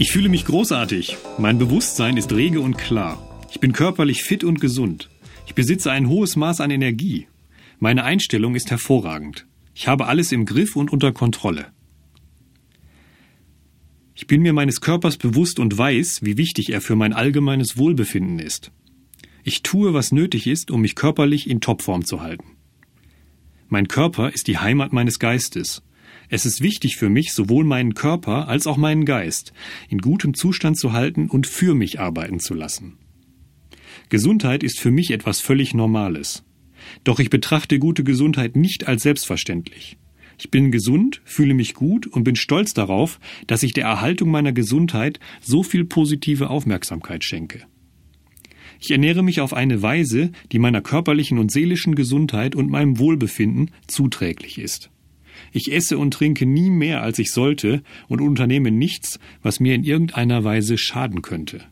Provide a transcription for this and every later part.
Ich fühle mich großartig. Mein Bewusstsein ist rege und klar. Ich bin körperlich fit und gesund. Ich besitze ein hohes Maß an Energie. Meine Einstellung ist hervorragend. Ich habe alles im Griff und unter Kontrolle. Ich bin mir meines Körpers bewusst und weiß, wie wichtig er für mein allgemeines Wohlbefinden ist. Ich tue, was nötig ist, um mich körperlich in Topform zu halten. Mein Körper ist die Heimat meines Geistes. Es ist wichtig für mich, sowohl meinen Körper als auch meinen Geist in gutem Zustand zu halten und für mich arbeiten zu lassen. Gesundheit ist für mich etwas völlig Normales. Doch ich betrachte gute Gesundheit nicht als selbstverständlich. Ich bin gesund, fühle mich gut und bin stolz darauf, dass ich der Erhaltung meiner Gesundheit so viel positive Aufmerksamkeit schenke. Ich ernähre mich auf eine Weise, die meiner körperlichen und seelischen Gesundheit und meinem Wohlbefinden zuträglich ist. Ich esse und trinke nie mehr, als ich sollte, und unternehme nichts, was mir in irgendeiner Weise schaden könnte.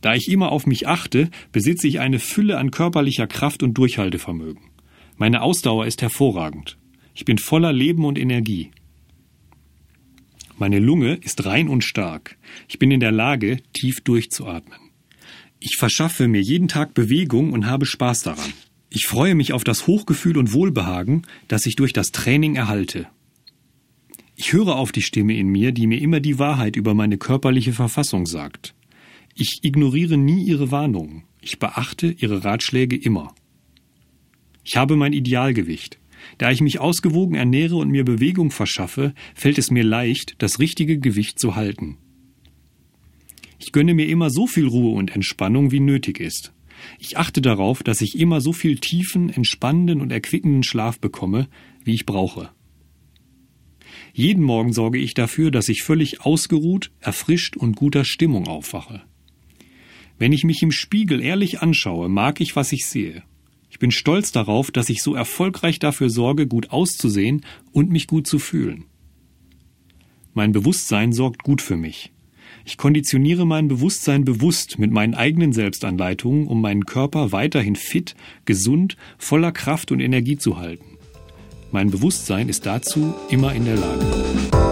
Da ich immer auf mich achte, besitze ich eine Fülle an körperlicher Kraft und Durchhaltevermögen. Meine Ausdauer ist hervorragend. Ich bin voller Leben und Energie. Meine Lunge ist rein und stark. Ich bin in der Lage, tief durchzuatmen. Ich verschaffe mir jeden Tag Bewegung und habe Spaß daran. Ich freue mich auf das Hochgefühl und Wohlbehagen, das ich durch das Training erhalte. Ich höre auf die Stimme in mir, die mir immer die Wahrheit über meine körperliche Verfassung sagt. Ich ignoriere nie ihre Warnungen. Ich beachte ihre Ratschläge immer. Ich habe mein Idealgewicht. Da ich mich ausgewogen ernähre und mir Bewegung verschaffe, fällt es mir leicht, das richtige Gewicht zu halten. Ich gönne mir immer so viel Ruhe und Entspannung, wie nötig ist. Ich achte darauf, dass ich immer so viel tiefen, entspannenden und erquickenden Schlaf bekomme, wie ich brauche. Jeden Morgen sorge ich dafür, dass ich völlig ausgeruht, erfrischt und guter Stimmung aufwache. Wenn ich mich im Spiegel ehrlich anschaue, mag ich, was ich sehe. Ich bin stolz darauf, dass ich so erfolgreich dafür sorge, gut auszusehen und mich gut zu fühlen. Mein Bewusstsein sorgt gut für mich. Ich konditioniere mein Bewusstsein bewusst mit meinen eigenen Selbstanleitungen, um meinen Körper weiterhin fit, gesund, voller Kraft und Energie zu halten. Mein Bewusstsein ist dazu immer in der Lage.